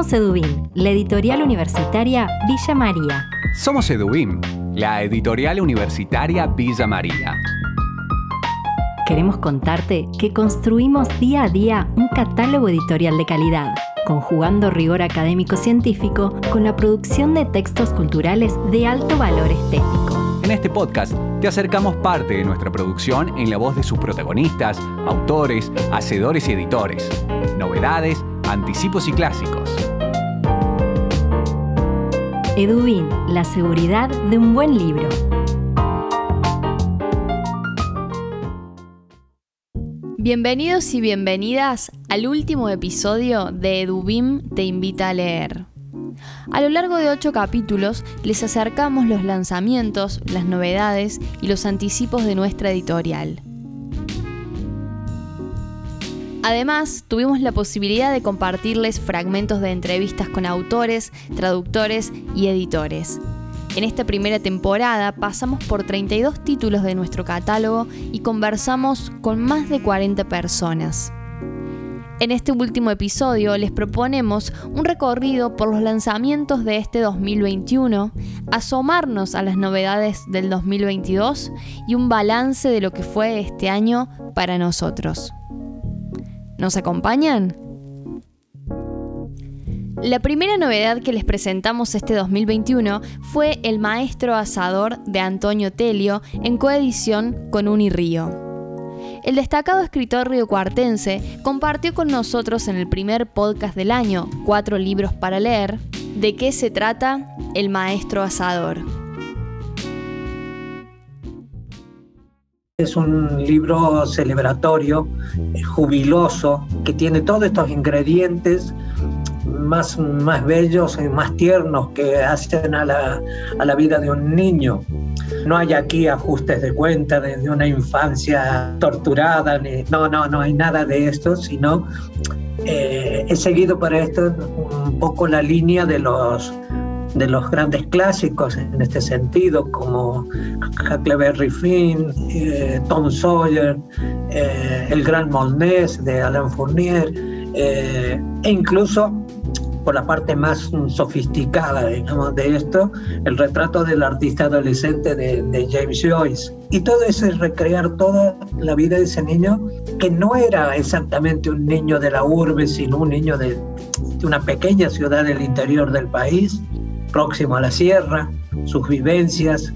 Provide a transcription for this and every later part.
Somos Edubim, la editorial universitaria Villa María. Somos Edubim, la editorial universitaria Villa María. Queremos contarte que construimos día a día un catálogo editorial de calidad, conjugando rigor académico-científico con la producción de textos culturales de alto valor estético. En este podcast te acercamos parte de nuestra producción en la voz de sus protagonistas, autores, hacedores y editores, novedades, anticipos y clásicos. Edubin, la seguridad de un buen libro. Bienvenidos y bienvenidas al último episodio de Edubim Te Invita a Leer. A lo largo de ocho capítulos les acercamos los lanzamientos, las novedades y los anticipos de nuestra editorial. Además, tuvimos la posibilidad de compartirles fragmentos de entrevistas con autores, traductores y editores. En esta primera temporada pasamos por 32 títulos de nuestro catálogo y conversamos con más de 40 personas. En este último episodio les proponemos un recorrido por los lanzamientos de este 2021, asomarnos a las novedades del 2022 y un balance de lo que fue este año para nosotros. ¿Nos acompañan? La primera novedad que les presentamos este 2021 fue El Maestro Asador de Antonio Telio en coedición con Unirío. El destacado escritor riocuartense compartió con nosotros en el primer podcast del año, Cuatro libros para leer, de qué se trata El Maestro Asador. Es un libro celebratorio, eh, jubiloso, que tiene todos estos ingredientes más, más bellos y más tiernos que hacen a la, a la vida de un niño. No hay aquí ajustes de cuenta de, una infancia torturada, ni, no, no, no hay nada de esto, sino eh, he seguido para esto un poco la línea de los de los grandes clásicos en este sentido, como Huckleberry Finn, eh, Tom Sawyer, eh, El Gran Molnés de Alain Fournier, eh, e incluso por la parte más sofisticada, digamos, de esto, el retrato del artista adolescente de, James Joyce. Y todo eso es recrear toda la vida de ese niño, que no era exactamente un niño de la urbe, sino un niño de una pequeña ciudad del interior del país, próximo a la sierra, sus vivencias,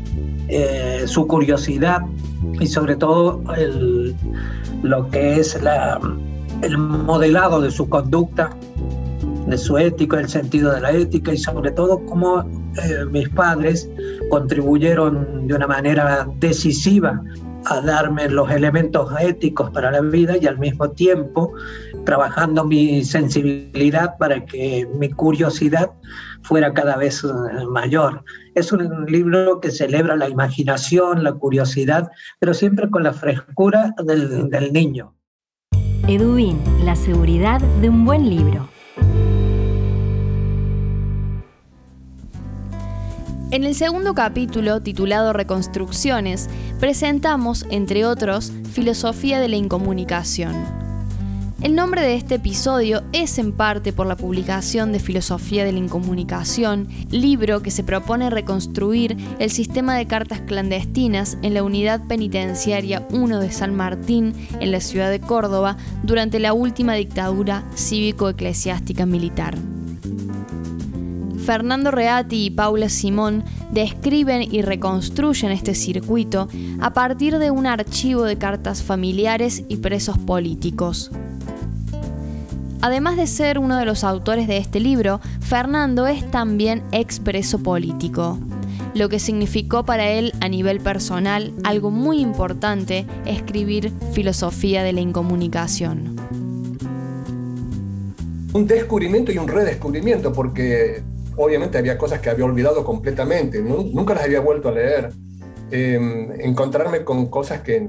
eh, su curiosidad y sobre todo el, lo que es el modelado de su conducta, de su ética, el sentido de la ética y sobre todo cómo eh, mis padres contribuyeron de una manera decisiva a darme los elementos éticos para la vida y al mismo tiempo trabajando mi sensibilidad para que mi curiosidad fuera cada vez eh, mayor. Es un libro que celebra la imaginación, la curiosidad, pero siempre con la frescura del, del niño. Edubin, la seguridad de un buen libro. En el segundo capítulo, titulado Reconstrucciones, presentamos, entre otros, Filosofía de la Incomunicación. El nombre de este episodio es en parte por la publicación de Filosofía de la Incomunicación, libro que se propone reconstruir el sistema de cartas clandestinas en la unidad penitenciaria 1 de San Martín, en la ciudad de Córdoba, durante la última dictadura cívico-eclesiástica militar. Fernando Reati y Paula Simón describen y reconstruyen este circuito a partir de un archivo de cartas familiares y presos políticos. Además de ser uno de los autores de este libro, Fernando es también expreso político, lo que significó para él a nivel personal algo muy importante escribir filosofía de la incomunicación. Un descubrimiento y un redescubrimiento, porque obviamente había cosas que había olvidado completamente, nunca las había vuelto a leer. Em, encontrarme con cosas que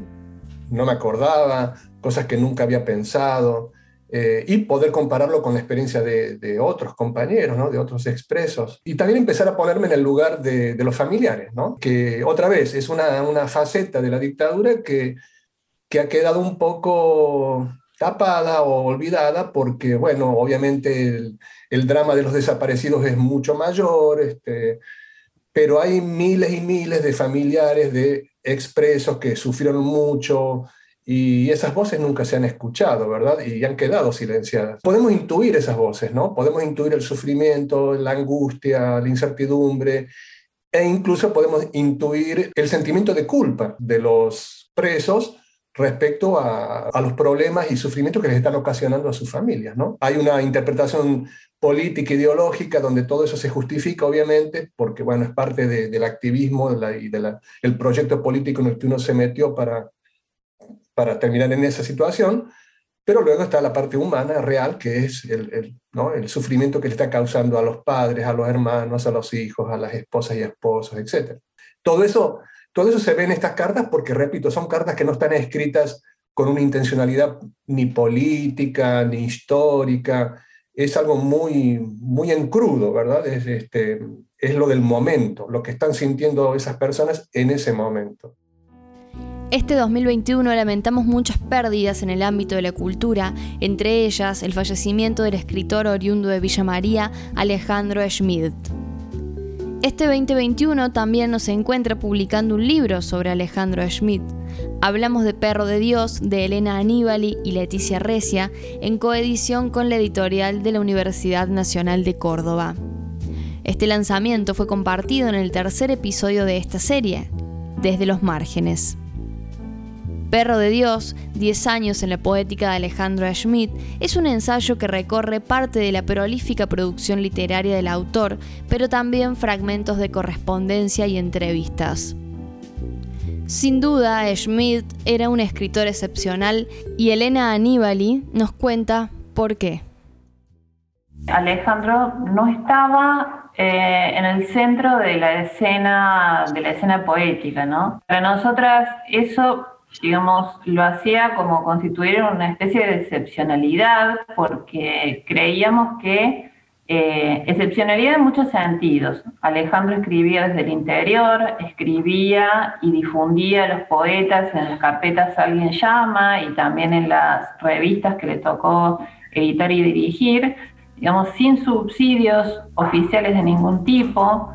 no me acordaba, cosas que nunca había pensado, eh, y poder compararlo con la experiencia de, otros compañeros, ¿no? de otros expresos. Y también empezar a ponerme en el lugar de, los familiares, que otra vez es una, una, faceta de la dictadura que, que ha quedado un poco tapada o olvidada porque, bueno, obviamente el, drama de los desaparecidos es mucho mayor, este, pero hay miles y miles de familiares de expresos que sufrieron mucho y esas voces nunca se han escuchado, ¿verdad? Y han quedado silenciadas. Podemos intuir esas voces, ¿no? Podemos intuir el sufrimiento, la angustia, la incertidumbre e incluso podemos intuir el sentimiento de culpa de los presos respecto a, los problemas y sufrimientos que les están ocasionando a sus familias. ¿no? Hay una interpretación política ideológica donde todo eso se justifica, obviamente, porque bueno, es parte del activismo y del proyecto político en el que uno se metió para, para terminar en esa situación, pero luego está la parte humana real, que es el, ¿no? el sufrimiento que le está causando a los padres, a los hermanos, a los hijos, a las esposas y esposos, etc. Todo eso todo eso se ve en estas cartas porque, repito, son cartas que no están escritas con una intencionalidad ni política, ni histórica. Es algo muy, muy en crudo, ¿verdad? Es, este, es lo del momento, lo que están sintiendo esas personas en ese momento. Este 2021 lamentamos muchas pérdidas en el ámbito de la cultura, entre ellas el fallecimiento del escritor oriundo de Villa María, Alejandro Schmidt. Este 2021 también nos encuentra publicando un libro sobre Alejandro Schmidt. Hablamos de Perro de Dios de Elena Aníbali y Leticia Recia en coedición con la editorial de la Universidad Nacional de Córdoba. Este lanzamiento fue compartido en el tercer episodio de esta serie, Desde los márgenes. Perro de Dios, 10 años en la poética de Alejandro Schmidt, es un ensayo que recorre parte de la prolífica producción literaria del autor, pero también fragmentos de correspondencia y entrevistas. Sin duda, Schmidt era un escritor excepcional y Elena Aníbali nos cuenta por qué. Alejandro no estaba eh, en el centro de la escena de la escena poética, ¿no? Para nosotras eso digamos, lo hacía como constituir una especie de excepcionalidad, porque creíamos que, eh, excepcionalidad en muchos sentidos. Alejandro escribía desde el interior, escribía y difundía los poetas en las carpetas Alguien llama y también en las revistas que le tocó editar y dirigir, digamos, sin subsidios oficiales de ningún tipo,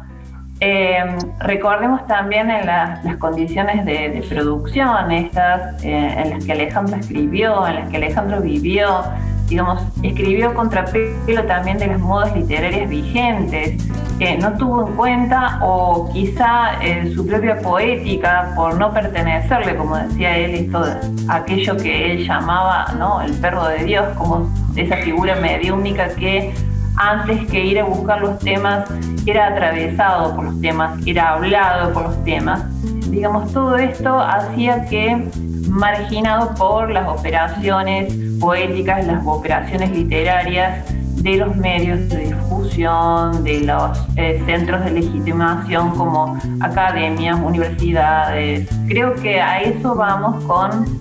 eh, recordemos también en las condiciones de, producción, estas eh, en las que Alejandro escribió, en las que Alejandro vivió, digamos, escribió contrapelo también de las modas literarias vigentes, que no tuvo en cuenta o quizá eh, su propia poética por no pertenecerle, como decía él, esto, aquello que él llamaba ¿no? el perro de Dios, como esa figura mediúnica que antes que ir a buscar los temas, era atravesado por los temas, era hablado por los temas. Digamos, todo esto hacía que, marginado por las operaciones poéticas, las operaciones literarias de los medios de difusión, de los eh, centros de legitimación como academias, universidades. Creo que a eso vamos con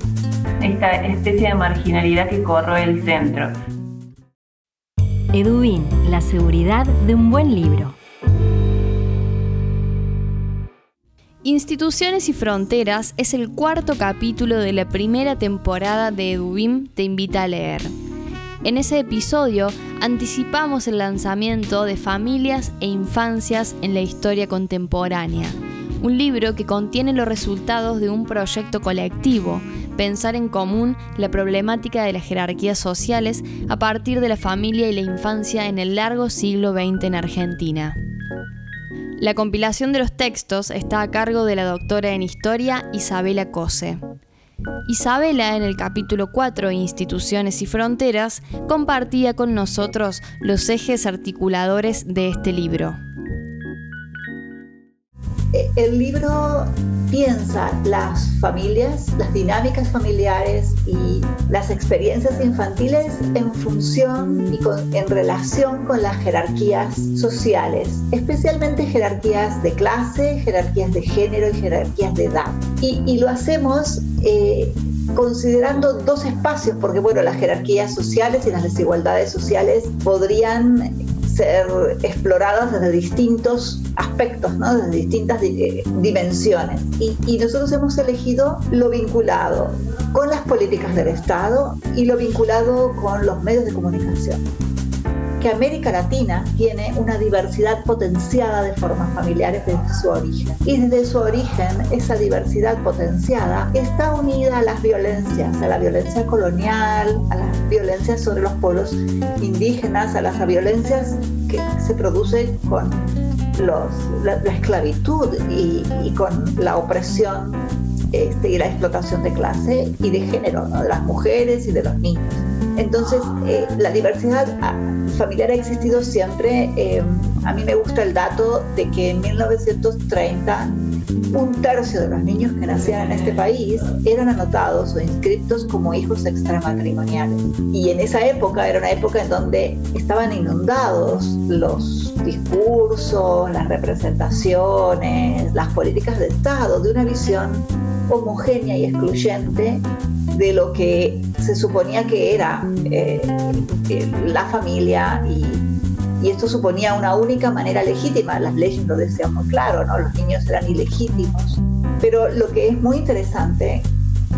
esta especie de marginalidad que corroe el centro. Edubin, la seguridad de un buen libro. Instituciones y Fronteras es el cuarto capítulo de la primera temporada de Edubim Te invita a leer. En ese episodio anticipamos el lanzamiento de Familias e Infancias en la Historia Contemporánea, un libro que contiene los resultados de un proyecto colectivo pensar en común la problemática de las jerarquías sociales a partir de la familia y la infancia en el largo siglo XX en Argentina. La compilación de los textos está a cargo de la doctora en historia Isabela Cose. Isabela, en el capítulo 4, Instituciones y Fronteras, compartía con nosotros los ejes articuladores de este libro. Eh, el libro piensa las familias, las dinámicas familiares y las experiencias infantiles en función y en relación con las jerarquías sociales, especialmente jerarquías de clase, jerarquías de género y jerarquías de edad. Y, lo hacemos eh, considerando dos espacios, porque bueno, las jerarquías sociales y las desigualdades sociales podrían ser exploradas desde distintos aspectos, ¿no? desde distintas eh, dimensiones. Y, y nosotros hemos elegido lo vinculado con las políticas del Estado y lo vinculado con los medios de comunicación que América Latina tiene una diversidad potenciada de formas familiares desde su origen. Y desde su origen, esa diversidad potenciada está unida a las violencias, a la violencia colonial, a las violencias sobre los pueblos indígenas, a las violencias que se producen con la, esclavitud y, con la opresión este, y la explotación de clase y de género, de las mujeres y de los niños. Entonces, eh, la diversidad ah, familiar ha existido siempre. Eh, a mí me gusta el dato de que en 1930 un tercio de los niños que nacían en este país eran anotados o inscritos como hijos extramatrimoniales. Y en esa época era una época en donde estaban inundados los discursos, las representaciones, las políticas de Estado de una visión homogénea y excluyente de lo que se suponía que era eh, eh, la familia y, esto suponía una única manera legítima. Las leyes lo decían muy claro, ¿no? los niños eran ilegítimos. Pero lo que es muy interesante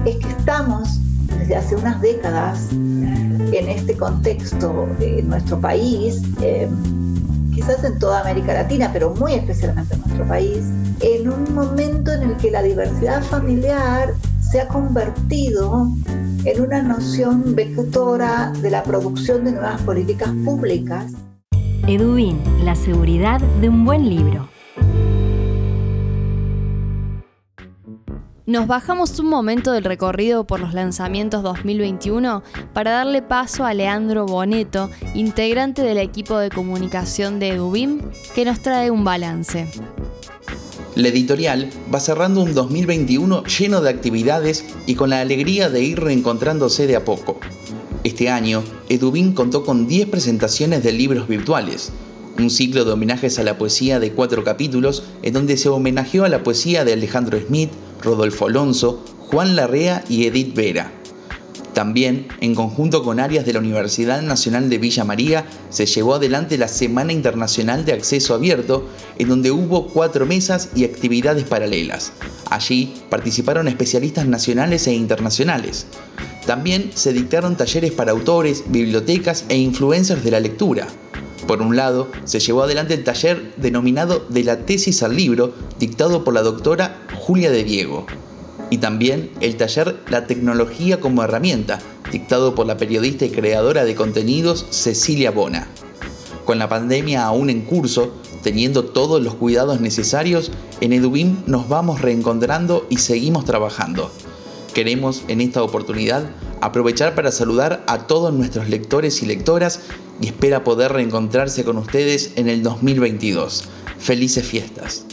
es que estamos desde hace unas décadas en este contexto en nuestro país, eh, quizás en toda América Latina, pero muy especialmente en nuestro país, en un momento en el que la diversidad familiar se ha convertido en una noción vectora de la producción de nuevas políticas públicas. Edubin, la seguridad de un buen libro. Nos bajamos un momento del recorrido por los lanzamientos 2021 para darle paso a Leandro Boneto, integrante del equipo de comunicación de Edubim, que nos trae un balance. La editorial va cerrando un 2021 lleno de actividades y con la alegría de ir reencontrándose de a poco. Este año, Edubin contó con 10 presentaciones de libros virtuales, un ciclo de homenajes a la poesía de cuatro capítulos en donde se homenajeó a la poesía de Alejandro Smith, Rodolfo Alonso, Juan Larrea y Edith Vera. También, en conjunto con áreas de la Universidad Nacional de Villa María, se llevó adelante la Semana Internacional de Acceso Abierto, en donde hubo cuatro mesas y actividades paralelas. Allí participaron especialistas nacionales e internacionales. También se dictaron talleres para autores, bibliotecas e influencers de la lectura. Por un lado, se llevó adelante el taller denominado De la tesis al libro, dictado por la doctora Julia de Diego y también el taller La tecnología como herramienta, dictado por la periodista y creadora de contenidos Cecilia Bona. Con la pandemia aún en curso, teniendo todos los cuidados necesarios, en Edubim nos vamos reencontrando y seguimos trabajando. Queremos en esta oportunidad aprovechar para saludar a todos nuestros lectores y lectoras y espera poder reencontrarse con ustedes en el 2022. Felices fiestas.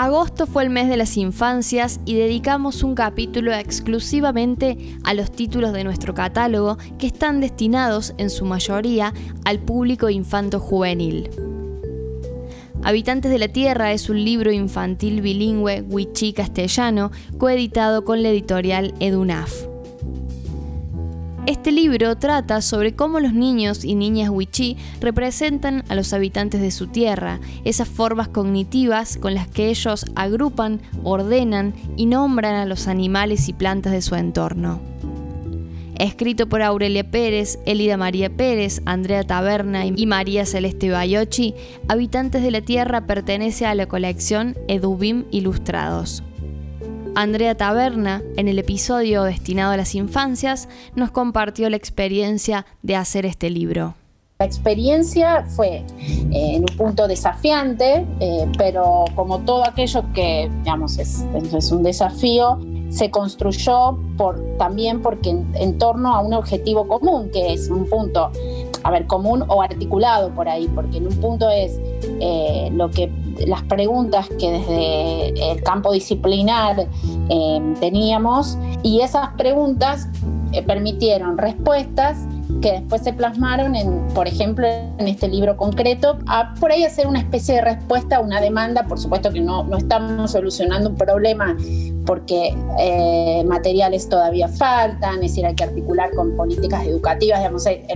Agosto fue el mes de las infancias y dedicamos un capítulo exclusivamente a los títulos de nuestro catálogo que están destinados en su mayoría al público infanto-juvenil. Habitantes de la Tierra es un libro infantil bilingüe wichí-castellano coeditado con la editorial EduNAF. Este libro trata sobre cómo los niños y niñas wichí representan a los habitantes de su tierra, esas formas cognitivas con las que ellos agrupan, ordenan y nombran a los animales y plantas de su entorno. Escrito por Aurelia Pérez, Elida María Pérez, Andrea Taberna y María Celeste Bayochi, Habitantes de la Tierra pertenece a la colección Edubim Ilustrados. Andrea Taberna, en el episodio destinado a las infancias, nos compartió la experiencia de hacer este libro. La experiencia fue eh, en un punto desafiante, eh, pero como todo aquello que digamos, es, un desafío, se construyó por, también porque en, torno a un objetivo común, que es un punto, a ver, común o articulado por ahí, porque en un punto es eh, lo que las preguntas que desde el campo disciplinar teníamos y esas preguntas permitieron respuestas que después se plasmaron en, por ejemplo, en este libro concreto, a por ahí hacer una especie de respuesta a una demanda, por supuesto que no, no estamos solucionando un problema porque eh, materiales todavía faltan, es decir, hay que articular con políticas educativas, digamos hay,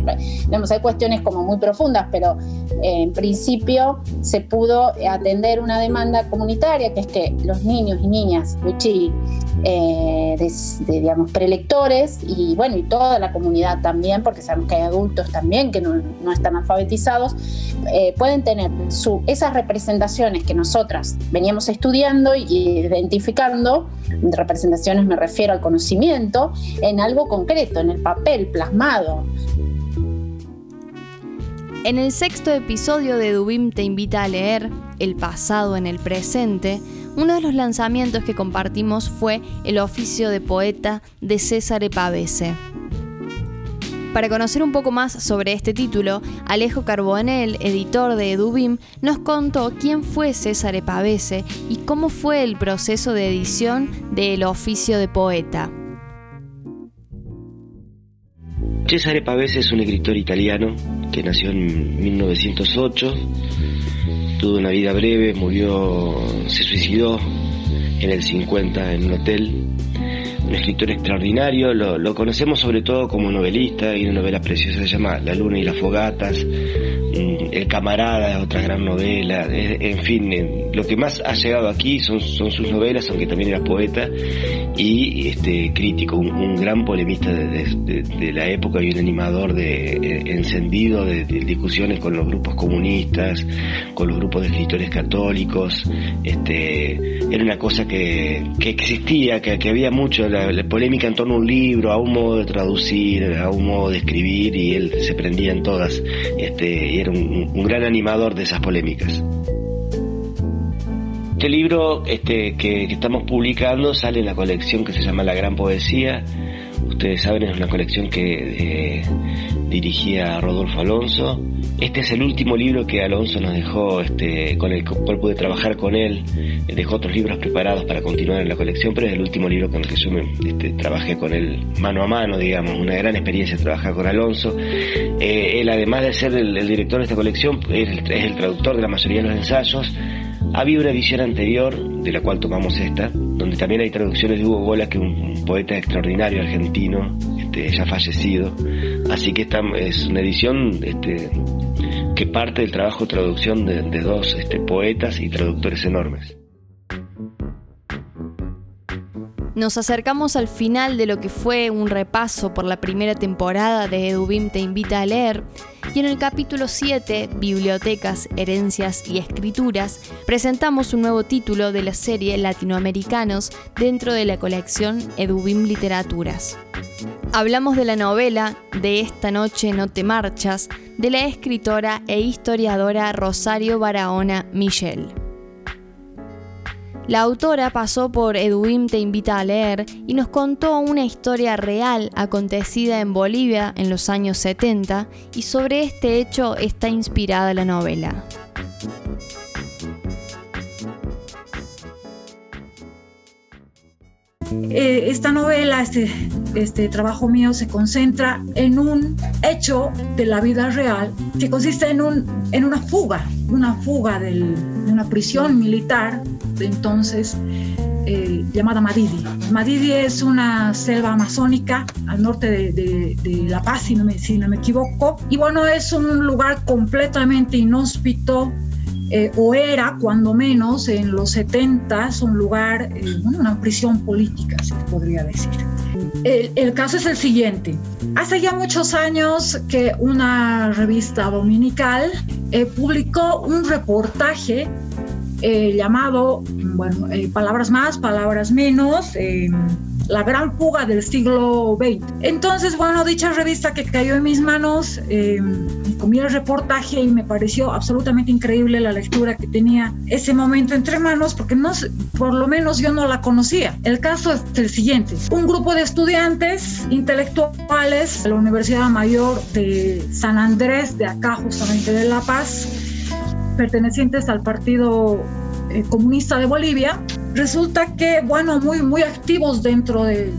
digamos, hay cuestiones como muy profundas, pero eh, en principio se pudo atender una demanda comunitaria, que es que los niños y niñas Luchi, eh, digamos, prelectores y bueno, y toda la comunidad también, porque sabemos que hay adultos también que no, no están alfabetizados, eh, pueden tener su, esas representaciones que nosotras veníamos estudiando y identificando, representaciones me refiero al conocimiento, en algo concreto, en el papel plasmado. En el sexto episodio de Dubim te invita a leer El pasado en el presente, uno de los lanzamientos que compartimos fue El oficio de poeta de César Pavese. Para conocer un poco más sobre este título, Alejo Carbonell, editor de Edubim, nos contó quién fue César Pavese y cómo fue el proceso de edición del oficio de poeta. Cesare Pavese es un escritor italiano que nació en 1908, tuvo una vida breve, murió, se suicidó en el 50 en un hotel un escritor extraordinario, lo, conocemos sobre todo como novelista, y una novela preciosa se llama La luna y las fogatas, El camarada, otra gran novela, en fin, lo que más ha llegado aquí son, son sus novelas, aunque también era poeta y este crítico, un, gran polemista de, la época y un animador de, eh, encendido de, discusiones con los grupos comunistas, con los grupos de escritores católicos, este, era una cosa que, existía, que, que había mucho, la, polémica en torno a un libro, a un modo de traducir, a un modo de escribir, y él se prendía en todas, este, y era un, gran animador de esas polémicas. Este libro este, que, estamos publicando sale en la colección que se llama La Gran Poesía. Ustedes saben, es una colección que eh, dirigía Rodolfo Alonso este es el último libro que Alonso nos dejó, este, con el cual pude trabajar con él. Dejó otros libros preparados para continuar en la colección, pero es el último libro con el que yo este, trabajé con él mano a mano, digamos. Una gran experiencia trabajar con Alonso. Eh, él, además de ser el, director de esta colección, es el, traductor de la mayoría de los ensayos. Había una edición anterior, de la cual tomamos esta, donde también hay traducciones de Hugo Gola, que es un poeta extraordinario argentino, este, ya fallecido. Así que esta es una edición este, que parte del trabajo de traducción de, dos este, poetas y traductores enormes. Nos acercamos al final de lo que fue un repaso por la primera temporada de Edubim Te Invita a Leer y en el capítulo 7, Bibliotecas, Herencias y Escrituras, presentamos un nuevo título de la serie Latinoamericanos dentro de la colección Edubim Literaturas. Hablamos de la novela De esta noche no te marchas, de la escritora e historiadora Rosario Barahona Michel. La autora pasó por Edwin Te Invita a Leer y nos contó una historia real acontecida en Bolivia en los años 70 y sobre este hecho está inspirada la novela. Eh, esta novela, este, este trabajo mío se concentra en un hecho de la vida real que consiste en, un, en una fuga, una fuga de una prisión militar de entonces eh, llamada Madidi. Madidi es una selva amazónica al norte de, La Paz, si no, me, si no me equivoco, y bueno, es un lugar completamente inhóspito, eh, o era cuando menos en los 70 un lugar, eh, una prisión política, se podría decir. El, caso es el siguiente. Hace ya muchos años que una revista dominical eh, publicó un reportaje llamado, bueno, Palabras más, Palabras menos la gran fuga del siglo XX. Entonces, bueno, dicha revista que cayó en mis manos, eh, comí el reportaje y me pareció absolutamente increíble la lectura que tenía ese momento entre manos, porque no, por lo menos yo no la conocía. El caso es el siguiente. Un grupo de estudiantes intelectuales de la Universidad Mayor de San Andrés, de acá justamente de La Paz, pertenecientes al Partido eh, Comunista de Bolivia, resulta que, bueno, muy, muy activos dentro de,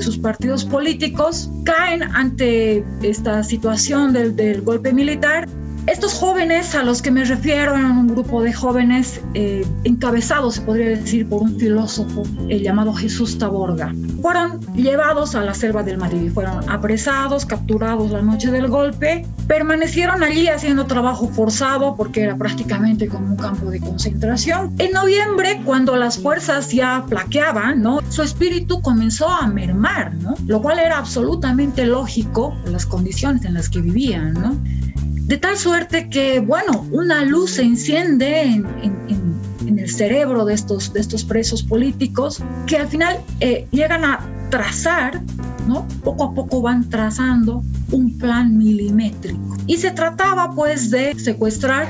sus partidos políticos, caen ante esta situación del, del golpe militar estos jóvenes a los que me refiero eran un grupo de jóvenes eh, encabezados, se podría decir, por un filósofo eh, llamado Jesús Taborga. Fueron llevados a la selva del Madrid, fueron apresados, capturados la noche del golpe, permanecieron allí haciendo trabajo forzado porque era prácticamente como un campo de concentración. En noviembre, cuando las fuerzas ya plaqueaban, ¿no? su espíritu comenzó a mermar, ¿no? lo cual era absolutamente lógico las condiciones en las que vivían. ¿no? De tal suerte que, bueno, una luz se enciende en, el cerebro de estos, de estos presos políticos que al final eh, llegan a trazar, ¿no? Poco a poco van trazando un plan milimétrico. Y se trataba pues de secuestrar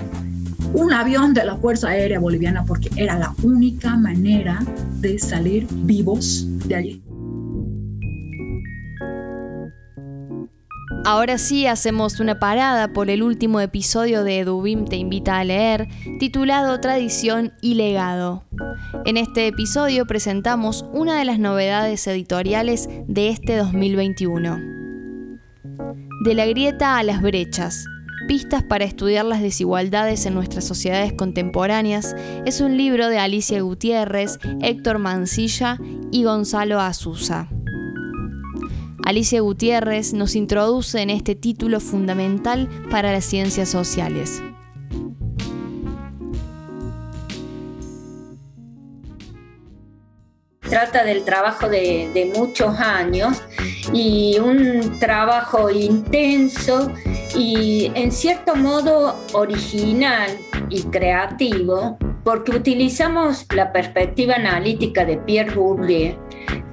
un avión de la Fuerza Aérea Boliviana porque era la única manera de salir vivos de allí. Ahora sí hacemos una parada por el último episodio de Edubim te invita a leer, titulado Tradición y legado. En este episodio presentamos una de las novedades editoriales de este 2021. De la grieta a las brechas, Pistas para estudiar las desigualdades en nuestras sociedades contemporáneas es un libro de Alicia Gutiérrez, Héctor Mancilla y Gonzalo Azusa. Alicia Gutiérrez nos introduce en este título fundamental para las ciencias sociales. Trata del trabajo de, muchos años y un trabajo intenso y en cierto modo original y creativo porque utilizamos la perspectiva analítica de Pierre Bourdieu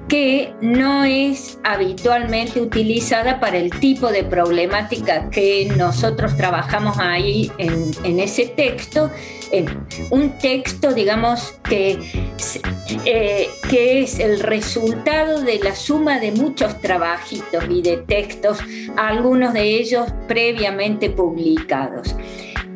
que no es habitualmente utilizada para el tipo de problemática que nosotros trabajamos ahí en, ese texto. un texto, digamos, que, eh, que es el resultado de la suma de muchos trabajitos y de textos, algunos de ellos previamente publicados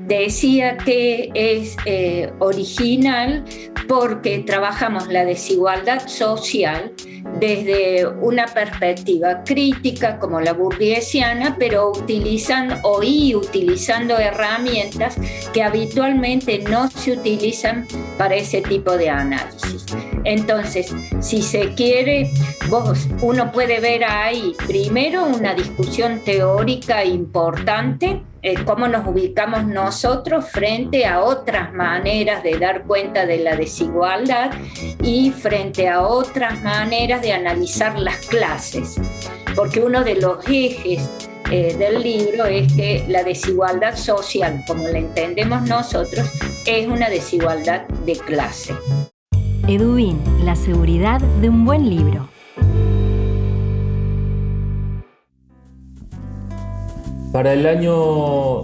decía que es eh, original porque trabajamos la desigualdad social desde una perspectiva crítica como la burguesiana, pero utilizando o utilizando herramientas que habitualmente no se utilizan para ese tipo de análisis. Entonces, si se quiere, vos, uno puede ver ahí primero una discusión teórica importante eh, cómo nos ubicamos nosotros frente a otras maneras de dar cuenta de la desigualdad y frente a otras maneras de analizar las clases. Porque uno de los ejes eh, del libro es que la desigualdad social, como la entendemos nosotros, es una desigualdad de clase. Edubin, la seguridad de un buen libro. Para el año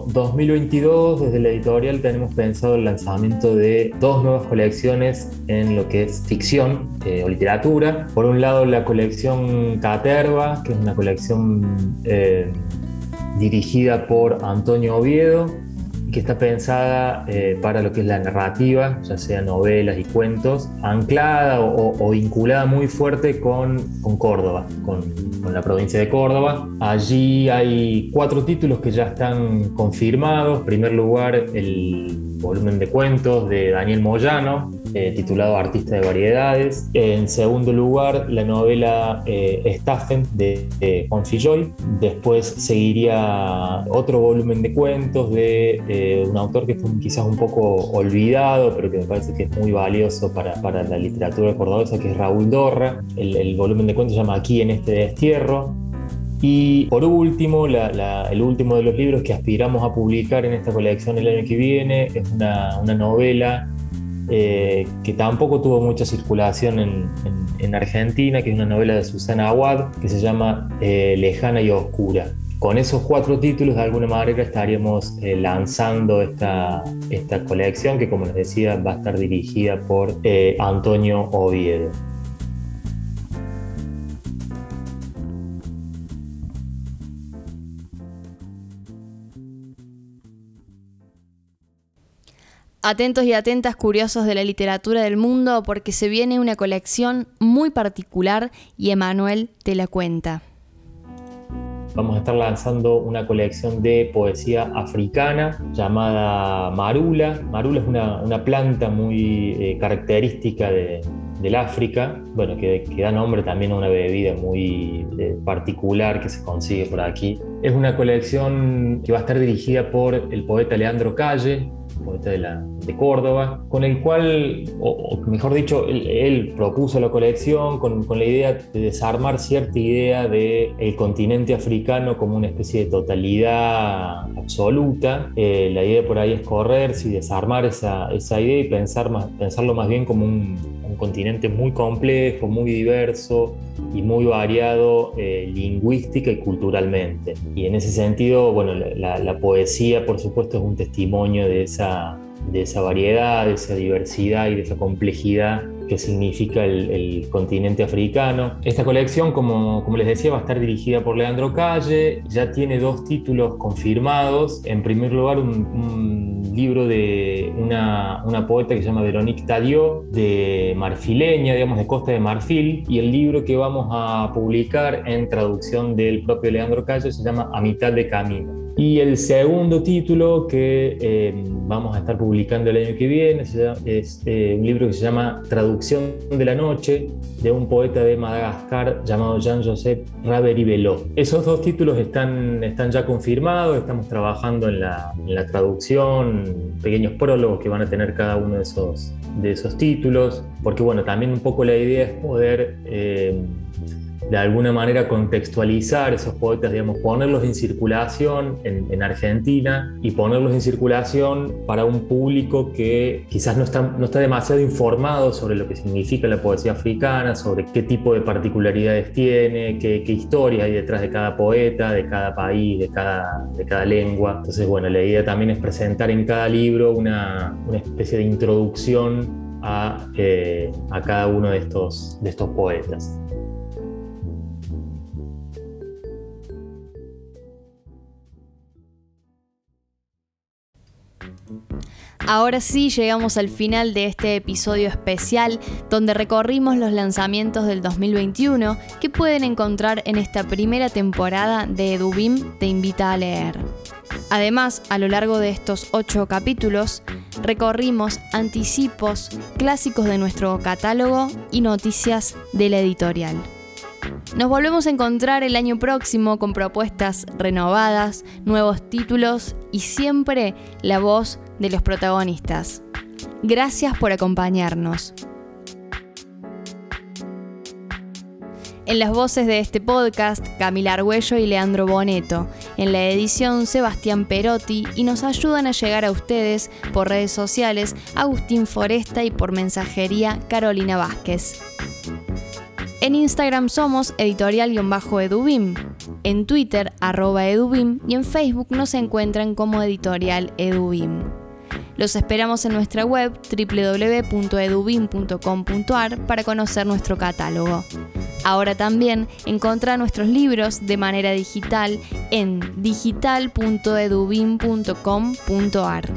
2022, desde la editorial tenemos pensado el lanzamiento de dos nuevas colecciones en lo que es ficción eh, o literatura. Por un lado, la colección Caterva, que es una colección eh, dirigida por Antonio Oviedo, que está pensada eh, para lo que es la narrativa, ya sea novelas y cuentos, anclada o, vinculada muy fuerte con, Córdoba, con, con, la provincia de Córdoba. Allí hay cuatro títulos que ya están confirmados. En primer lugar, el volumen de cuentos de Daniel Moyano, eh, titulado Artista de Variedades. En segundo lugar, la novela eh, Staffen de, Juan Filloy. Después seguiría otro volumen de cuentos de eh, un autor que fue quizás un poco olvidado, pero que me parece que es muy valioso para, para la literatura cordobesa, que es Raúl Dorra. El, el volumen de cuentos se llama Aquí en este destierro. Y por último, el último de los libros que aspiramos a publicar en esta colección el año que viene es una, novela eh, que tampoco tuvo mucha circulación en, Argentina, que es una novela de Susana Aguad, que se llama eh, Lejana y Oscura. Con esos cuatro títulos, de alguna manera, estaríamos eh, lanzando esta, esta colección que, como les decía, va a estar dirigida por Antonio Oviedo. Atentos y atentas curiosos de la literatura del mundo porque se viene una colección muy particular y Emanuel te la cuenta. Vamos a estar lanzando una colección de poesía africana llamada Marula. Marula es una, planta muy eh, característica de, del África, bueno, que, da nombre también a una bebida muy eh, particular que se consigue por aquí. Es una colección que va a estar dirigida por el poeta Leandro Calle, poeta de, la, de Córdoba, con el cual, o, mejor dicho, él, propuso la colección con, con, la idea de desarmar cierta idea del el continente africano como una especie de totalidad absoluta. Eh, la idea por ahí es correrse y desarmar esa, esa idea y pensar más, pensarlo más bien como un continente muy complejo, muy diverso y muy variado eh, lingüística y culturalmente. Y en ese sentido, bueno, la, la, poesía, por supuesto, es un testimonio de esa, de esa variedad, de esa diversidad y de esa complejidad que significa el, continente africano. Esta colección, como, como, les decía, va a estar dirigida por Leandro Calle, ya tiene dos títulos confirmados. En primer lugar, un, libro de una, una, poeta que se llama Veronique Tadiot, de Marfileña, digamos, de Costa de Marfil, y el libro que vamos a publicar en traducción del propio Leandro Calle se llama A mitad de camino. Y el segundo título que eh, vamos a estar publicando el año que viene es eh, un libro que se llama Traducción de la Noche de un poeta de Madagascar llamado Jean-Joseph Raveribelot. Esos dos títulos están, están ya confirmados, estamos trabajando en la, en la, traducción, pequeños prólogos que van a tener cada uno de esos, de esos títulos, porque bueno, también un poco la idea es poder... Eh, de alguna manera contextualizar esos poetas, digamos, ponerlos en circulación en, Argentina y ponerlos en circulación para un público que quizás no está, no está demasiado informado sobre lo que significa la poesía africana, sobre qué tipo de particularidades tiene, qué, qué historia hay detrás de cada poeta, de cada país, de cada, de cada lengua. Entonces, bueno, la idea también es presentar en cada libro una, una especie de introducción a, eh, a cada uno de estos, de estos poetas. Ahora sí llegamos al final de este episodio especial donde recorrimos los lanzamientos del 2021 que pueden encontrar en esta primera temporada de Edubim Te Invita a Leer. Además, a lo largo de estos ocho capítulos, recorrimos anticipos, clásicos de nuestro catálogo y noticias de la editorial. Nos volvemos a encontrar el año próximo con propuestas renovadas, nuevos títulos y siempre la voz de los protagonistas. Gracias por acompañarnos. En las voces de este podcast, Camila Argüello y Leandro Boneto. En la edición, Sebastián Perotti. Y nos ayudan a llegar a ustedes por redes sociales, Agustín Foresta y por mensajería, Carolina Vázquez. En Instagram somos editorial-edubim, en Twitter arroba edubim y en Facebook nos encuentran como editorial edubim. Los esperamos en nuestra web www.edubim.com.ar para conocer nuestro catálogo. Ahora también encontrá nuestros libros de manera digital en digital.edubim.com.ar.